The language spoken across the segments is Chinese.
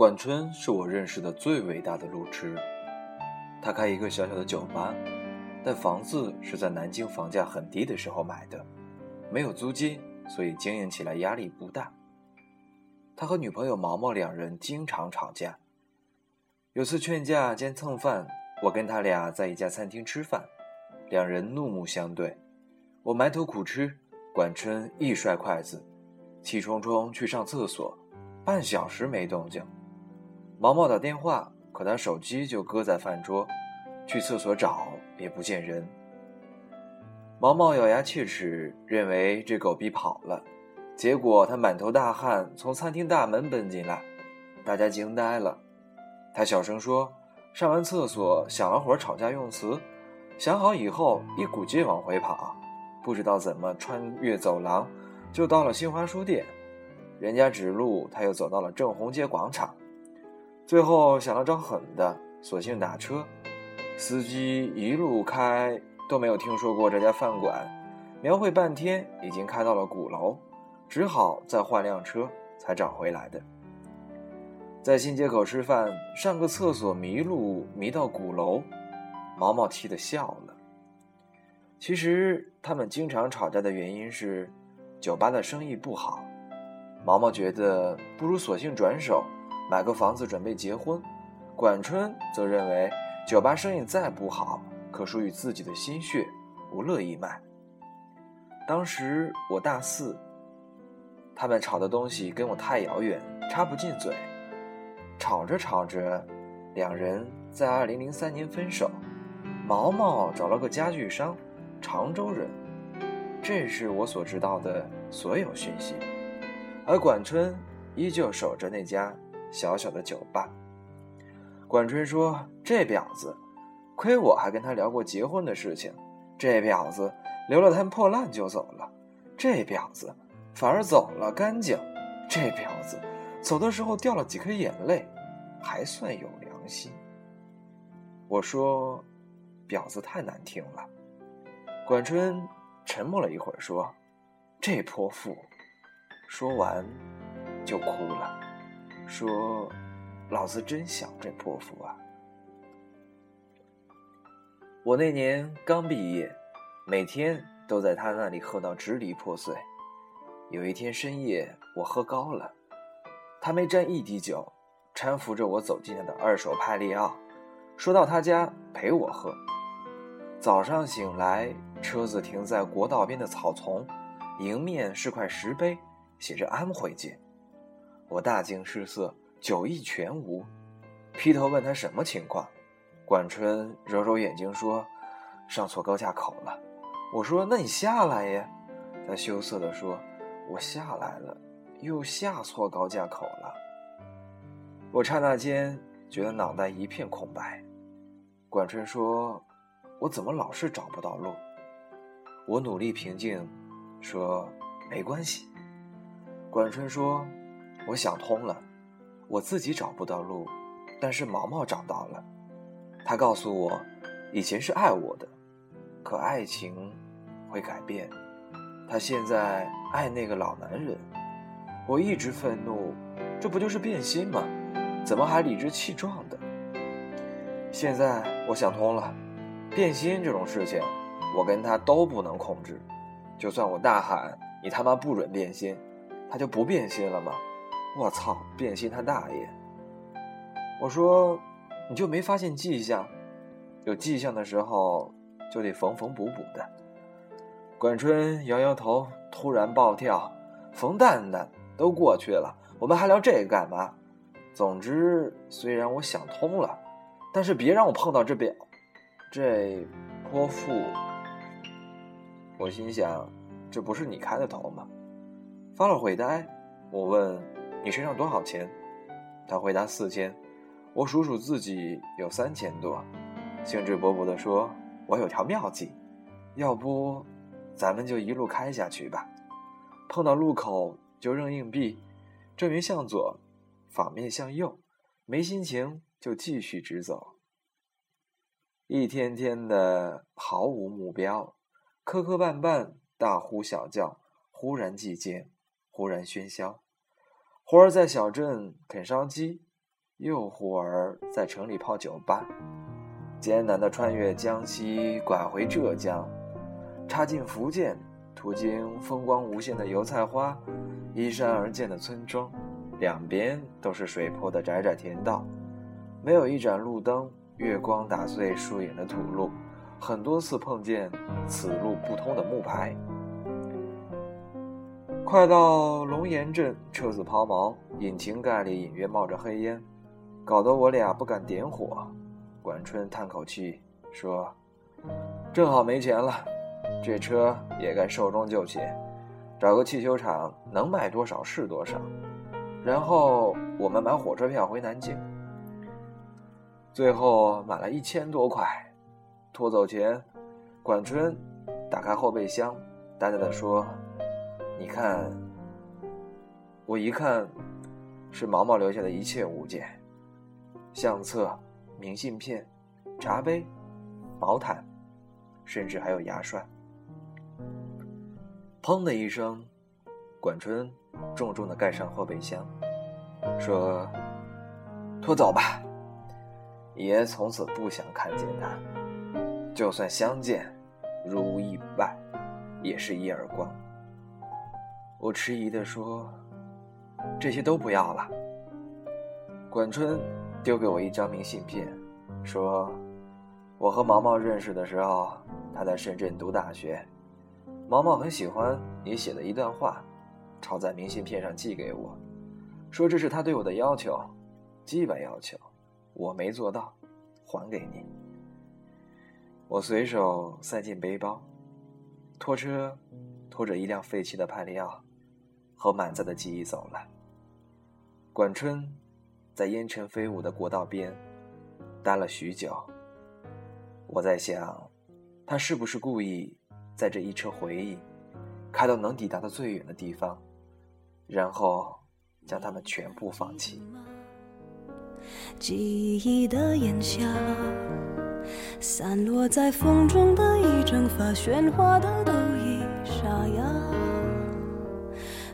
管春是我认识的最伟大的路痴。他开一个小小的酒吧，但房子是在南京房价很低的时候买的，没有租金，所以经营起来压力不大。他和女朋友毛毛两人经常吵架。有次劝架兼蹭饭，我跟他俩在一家餐厅吃饭，两人怒目相对。我埋头苦吃，管春一摔筷子，气冲冲去上厕所，半小时没动静。毛毛打电话，可他手机就搁在饭桌，去厕所找也不见人。毛毛咬牙切齿，认为这狗逼跑了，结果他满头大汗从餐厅大门奔进来，大家惊呆了。他小声说：“上完厕所想了会儿吵架用词，想好以后一股劲往回跑，不知道怎么穿越走廊，就到了新华书店，人家指路，他又走到了正红街广场。”最后想了招狠的，索性打车。司机一路开都没有听说过这家饭馆，描绘半天已经开到了鼓楼，只好再换辆车才找回来的。在新街口吃饭，上个厕所迷路迷到鼓楼，毛毛气得笑了。其实他们经常吵架的原因是酒吧的生意不好，毛毛觉得不如索性转手。买个房子准备结婚，管春则认为酒吧生意再不好，可属于自己的心血，不乐意卖。当时我大四，他们吵的东西跟我太遥远，插不进嘴。吵着吵着，两人在二零零三年分手。毛毛找了个家具商，常州人。这是我所知道的所有讯息，而管春依旧守着那家。小小的酒吧，管春说：“这婊子，亏我还跟他聊过结婚的事情。这婊子留了摊破烂就走了，这婊子反而走了干净。这婊子走的时候掉了几颗眼泪，还算有良心。”我说：“婊子太难听了。”管春沉默了一会儿，说：“这泼妇。”说完就哭了。说：“老子真想这泼妇啊！”我那年刚毕业，每天都在他那里喝到支离破碎。有一天深夜，我喝高了，他没沾一滴酒，搀扶着我走进他的二手派利奥，说到他家陪我喝。早上醒来，车子停在国道边的草丛，迎面是块石碑，写着“安徽街”。我大惊失色，酒意全无，劈头问他什么情况。管春揉揉眼睛说：“上错高架口了。”我说：“那你下来呀。”他羞涩地说：“我下来了，又下错高架口了。”我刹那间觉得脑袋一片空白。管春说：“我怎么老是找不到路？”我努力平静，说：“没关系。”管春说。我想通了，我自己找不到路，但是毛毛找到了。他告诉我，以前是爱我的，可爱情会改变。他现在爱那个老男人。我一直愤怒，这不就是变心吗？怎么还理直气壮的？现在我想通了，变心这种事情，我跟他都不能控制。就算我大喊“你他妈不准变心”，他就不变心了吗？我操！变心他大爷！我说，你就没发现迹象？有迹象的时候就得缝缝补补的。管春摇摇头，突然暴跳：“冯蛋蛋都过去了，我们还聊这个干嘛？总之，虽然我想通了，但是别让我碰到这表，这泼妇。”我心想，这不是你开的头吗？发了会呆，我问。你身上多少钱？他回答四千。我数数自己有三千多，兴致勃勃地说：“我有条妙计，要不咱们就一路开下去吧。碰到路口就扔硬币，正面向左，反面向右。没心情就继续直走。一天天的毫无目标，磕磕绊绊，大呼小叫，忽然寂静，忽然喧嚣。活儿在小镇啃烧鸡，又忽而在城里泡酒吧，艰难地穿越江西，拐回浙江，插进福建，途经风光无限的油菜花，依山而建的村庄，两边都是水坡的窄窄田道，没有一盏路灯，月光打碎树影的土路，很多次碰见此路不通的木牌。快到龙岩镇，车子抛锚，引擎盖里隐约冒着黑烟，搞得我俩不敢点火。管春叹口气说：“正好没钱了，这车也该寿终就寝，找个汽修厂，能卖多少是多少。然后我们买火车票回南京。最后买了一千多块。拖走前，管春打开后备箱，淡淡的说。”你看，我一看，是毛毛留下的一切物件：相册、明信片、茶杯、毛毯，甚至还有牙刷。砰的一声，管春重重的盖上后备箱，说：“拖走吧，爷从此不想看见他。就算相见，如无意外，也是一耳光。”我迟疑地说：“这些都不要了。”管春丢给我一张明信片，说：“我和毛毛认识的时候，他在深圳读大学。毛毛很喜欢你写的一段话，抄在明信片上寄给我，说这是他对我的要求，基本要求，我没做到，还给你。”我随手塞进背包，拖车拖着一辆废弃的帕利奥。和满载的记忆走了。管春在烟尘飞舞的国道边待了许久。我在想，他是不是故意在这一车回忆开到能抵达的最远的地方，然后将他们全部放弃？记忆的烟霞，散落在风中的一整发，喧哗的都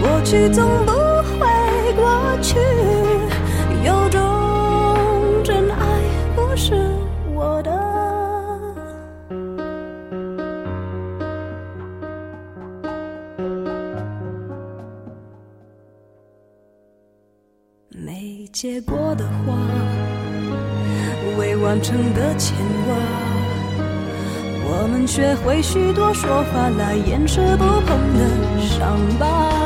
过去总不会过去，有种真爱不是我的。没结果的花，未完成的牵挂，我们学会许多说法来掩饰不碰的伤疤。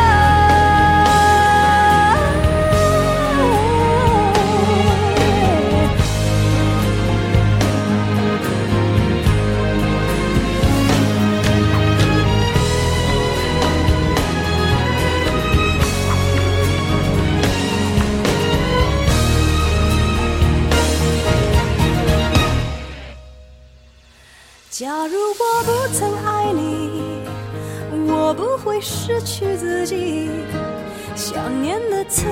失去自己。想念的刺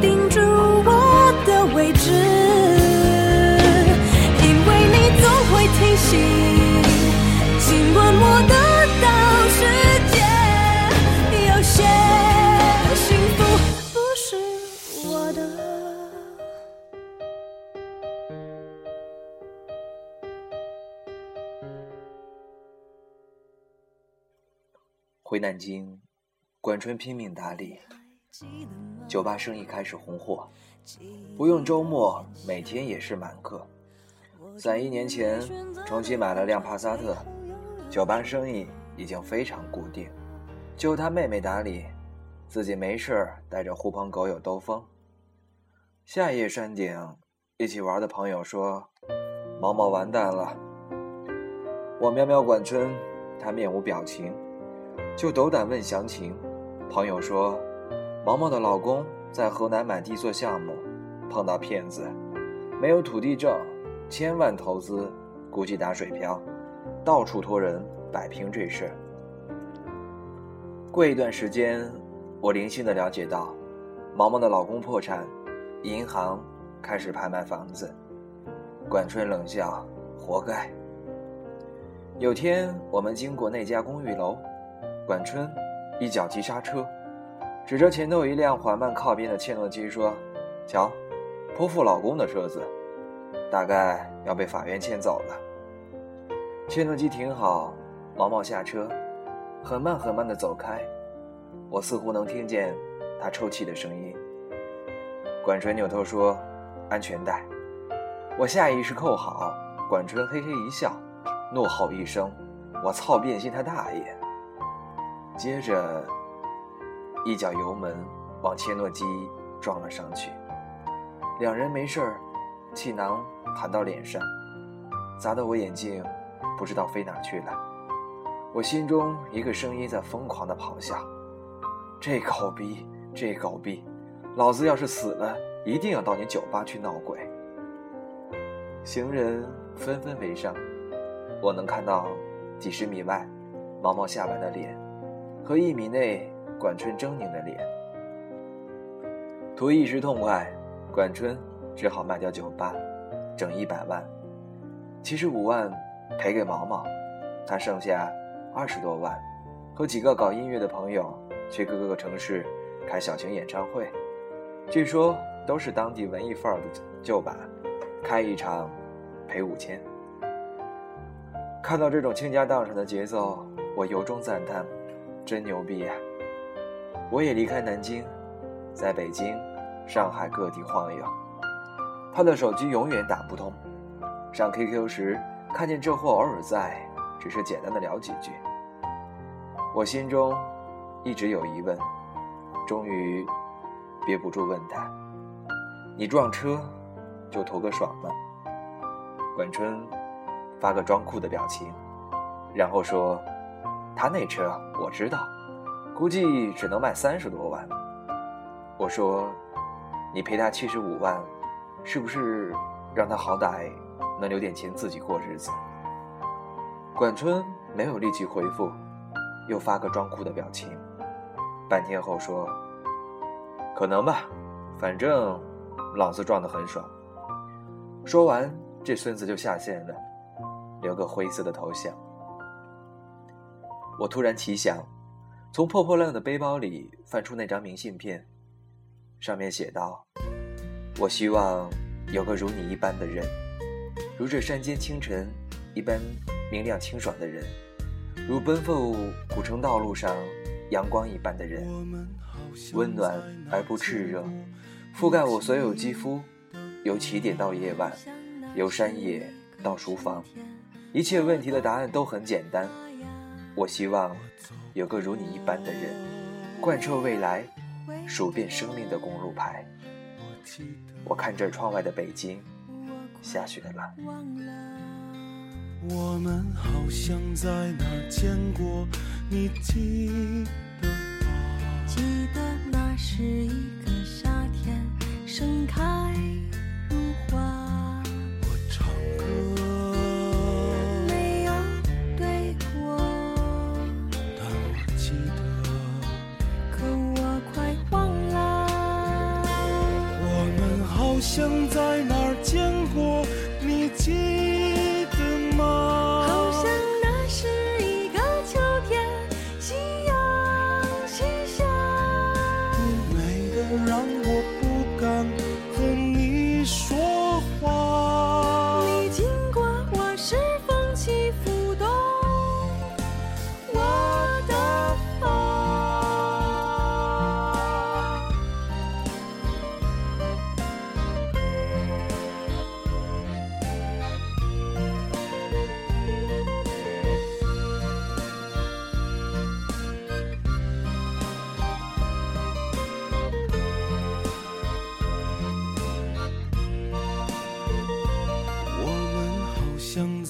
钉住我的位置，因为你总会提醒，尽管我的回南京，管春拼命打理，酒吧生意开始红火，不用周末，每天也是满客。在一年前重新买了辆帕萨特，酒吧生意已经非常固定，就他妹妹打理，自己没事带着狐朋狗友兜风。下夜山顶，一起玩的朋友说：“毛毛完蛋了。”我瞄瞄管春，他面无表情，就斗胆问详情。朋友说：“毛毛的老公在河南买地做项目，碰到骗子，没有土地证，千万投资，估计打水漂，到处托人摆平这事。”过一段时间，我零星的了解到，毛毛的老公破产。银行开始拍卖房子，管春冷笑：“活该。”有天我们经过那家公寓楼，管春一脚急刹车，指着前头一辆缓慢靠边的切诺基说：“瞧，泼妇老公的车子，大概要被法院牵走了。”切诺基停好，毛毛下车，很慢很慢的走开，我似乎能听见他抽泣的声音。管春扭头说：“安全带。”我下意识扣好。管春嘿嘿一笑，怒吼一声：“我操，变心他大爷！”接着，一脚油门往切诺基撞了上去。两人没事儿，气囊弹到脸上，砸得我眼镜不知道飞哪去了。我心中一个声音在疯狂的咆哮：“这狗逼，这狗逼！”老子要是死了，一定要到你酒吧去闹鬼。行人纷纷围上，我能看到几十米外毛毛下巴的脸，和一米内管春狰狞的脸。图一时痛快，管春只好卖掉酒吧，整一百万，七十五万赔给毛毛，他剩下二十多万，和几个搞音乐的朋友去各个城市开小型演唱会。据说都是当地文艺范儿的旧版，开一场赔五千。看到这种倾家荡产的节奏，我由衷赞叹，真牛逼呀！我也离开南京，在北京、上海各地晃悠。他的手机永远打不通，上 QQ 时看见这货偶尔在，只是简单的聊几句。我心中一直有疑问，终于。憋不住问他：“你撞车就图个爽吗？”管春发个装酷的表情，然后说：“他那车我知道，估计只能卖三十多万。”我说：“你赔他七十五万，是不是让他好歹能留点钱自己过日子？”管春没有立即回复，又发个装酷的表情，半天后说。可能吧，反正老子撞得很爽。说完，这孙子就下线了，留个灰色的头像。我突然奇想，从破破烂烂的背包里翻出那张明信片，上面写道：“我希望有个如你一般的人，如这山间清晨一般明亮清爽的人，如奔赴古城道路上阳光一般的人。”温暖而不炽热，覆盖我所有肌肤，由起点到夜晚，由山野到书房，一切问题的答案都很简单。我希望有个如你一般的人，贯彻未来，数遍生命的公路牌。我看着窗外的北京，下雪了。我们好像在哪儿见过，你记得？记得那是一个夏天，盛开想在哪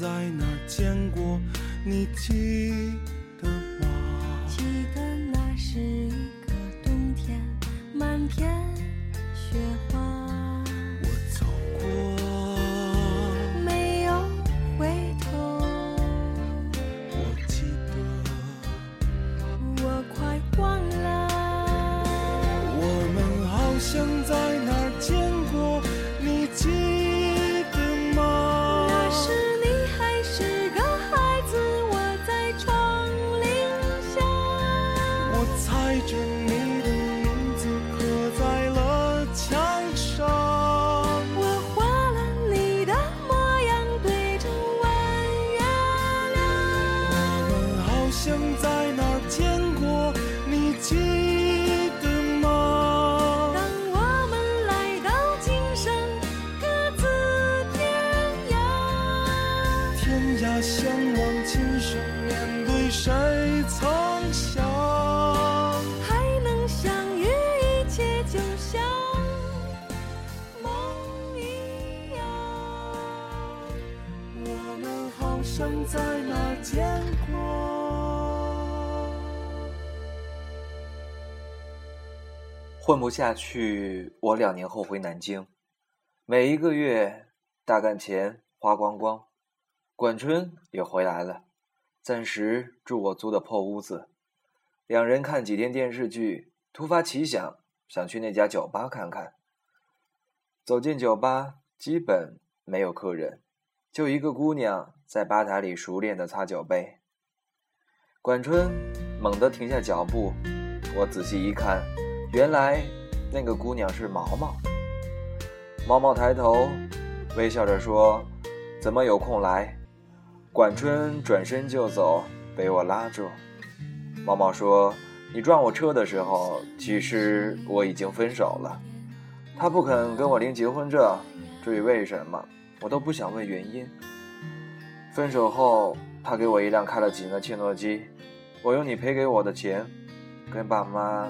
在哪儿见过，你记得吗？记得那是一个冬天，满天像在哪儿见过，你混不下去，我两年后回南京，每一个月大干钱花光光。管春也回来了，暂时住我租的破屋子。两人看几天电视剧，突发奇想，想去那家酒吧看看。走进酒吧，基本没有客人，就一个姑娘在吧台里熟练地擦酒杯。管春猛地停下脚步，我仔细一看。原来那个姑娘是毛毛。毛毛抬头，微笑着说：“怎么有空来？”管春转身就走，被我拉住。毛毛说：“你撞我车的时候，其实我已经分手了。他不肯跟我领结婚证，至于为什么，我都不想问原因。分手后，他给我一辆开了几年的切诺基，我用你赔给我的钱，跟爸妈。”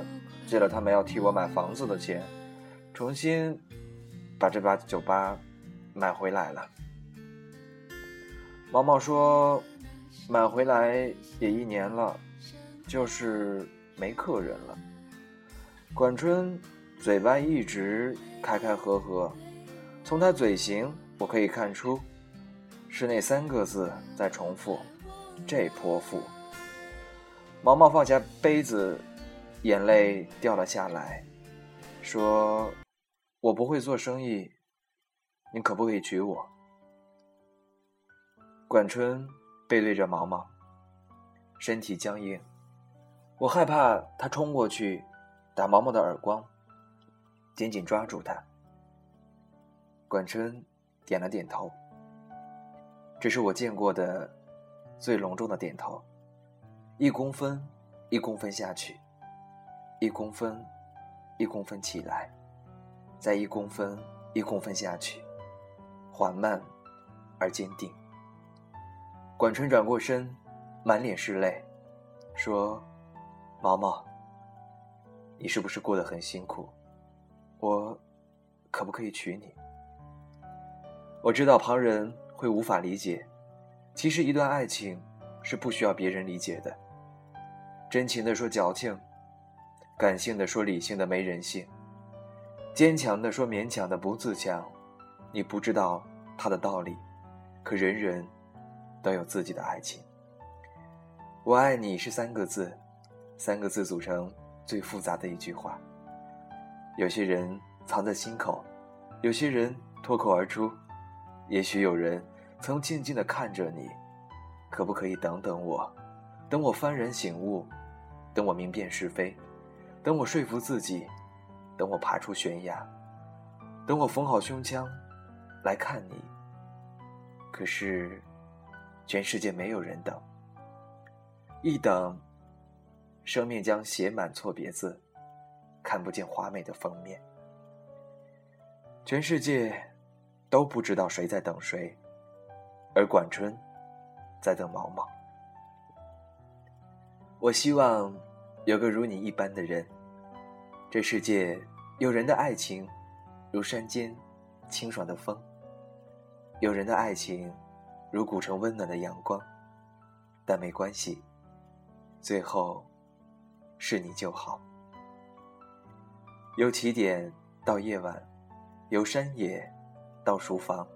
借了他们要替我买房子的钱，重新把这把酒吧买回来了。毛毛说：“买回来也一年了，就是没客人了。”管春嘴巴一直开开合合，从他嘴型我可以看出，是那三个字在重复：“这泼妇。”毛毛放下杯子。眼泪掉了下来，说：“我不会做生意，你可不可以娶我？”管春背对着毛毛，身体僵硬，我害怕他冲过去打毛毛的耳光，紧紧抓住他。管春点了点头，这是我见过的最隆重的点头，一公分，一公分下去。一公分，一公分起来，再一公分，一公分下去，缓慢而坚定。管春转过身，满脸是泪，说：“毛毛，你是不是过得很辛苦？我可不可以娶你？”我知道旁人会无法理解，其实一段爱情是不需要别人理解的。真情的说矫情。感性的说，理性的没人性；坚强的说，勉强的不自强。你不知道他的道理，可人人都有自己的爱情。我爱你是三个字，三个字组成最复杂的一句话。有些人藏在心口，有些人脱口而出。也许有人曾静静的看着你，可不可以等等我？等我幡然醒悟，等我明辨是非。等我说服自己，等我爬出悬崖，等我缝好胸腔来看你。可是，全世界没有人等。一等，生命将写满错别字，看不见华美的封面。全世界都不知道谁在等谁，而管春在等毛毛。我希望。有个如你一般的人，这世界有人的爱情，如山间清爽的风；有人的爱情，如古城温暖的阳光，但没关系，最后是你就好。由起点到夜晚，由山野到书房，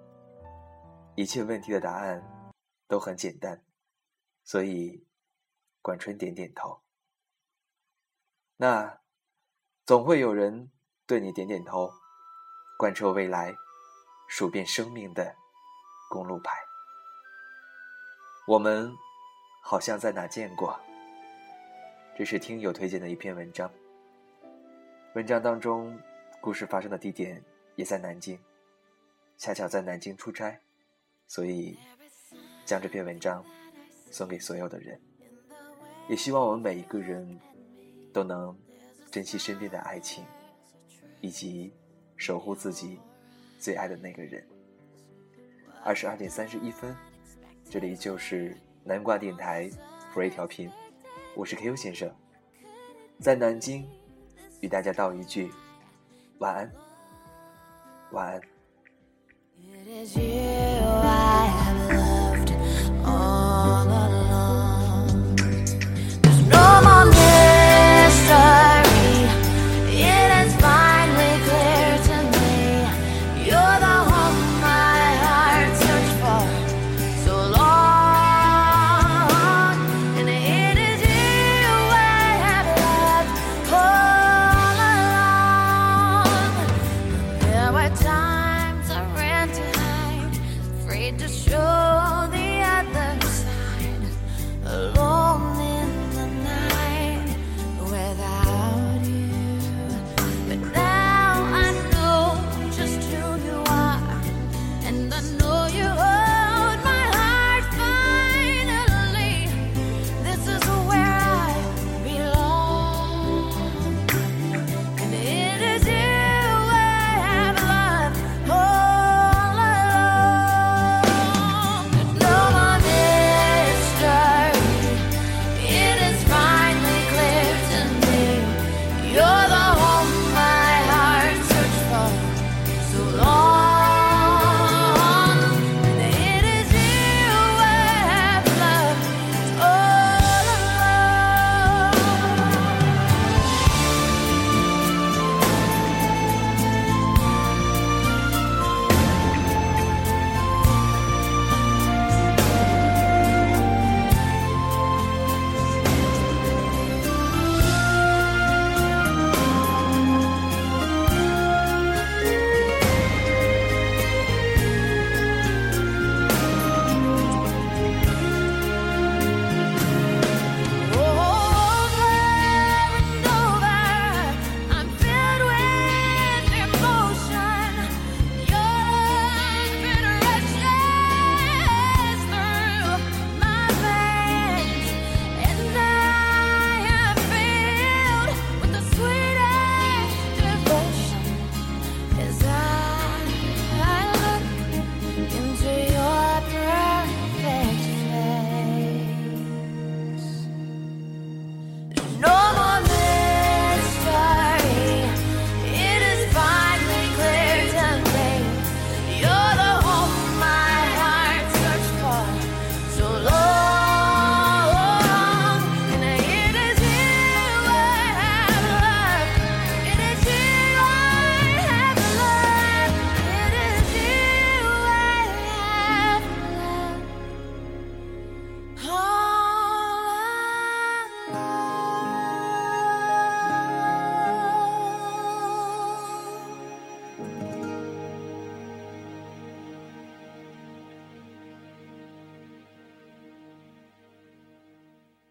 一切问题的答案都很简单，所以管春点点头。那总会有人对你点点头，贯彻未来，数遍生命的公路牌。我们好像在哪见过。这是听友推荐的一篇文章。文章当中，故事发生的地点也在南京，恰巧在南京出差，所以将这篇文章送给所有的人。也希望我们每一个人都能珍惜身边的爱情，以及守护自己最爱的那个人。二十二点三十一分，这里就是南瓜电台福瑞调频，我是 Q 先生，在南京。与大家道一句晚安，晚安。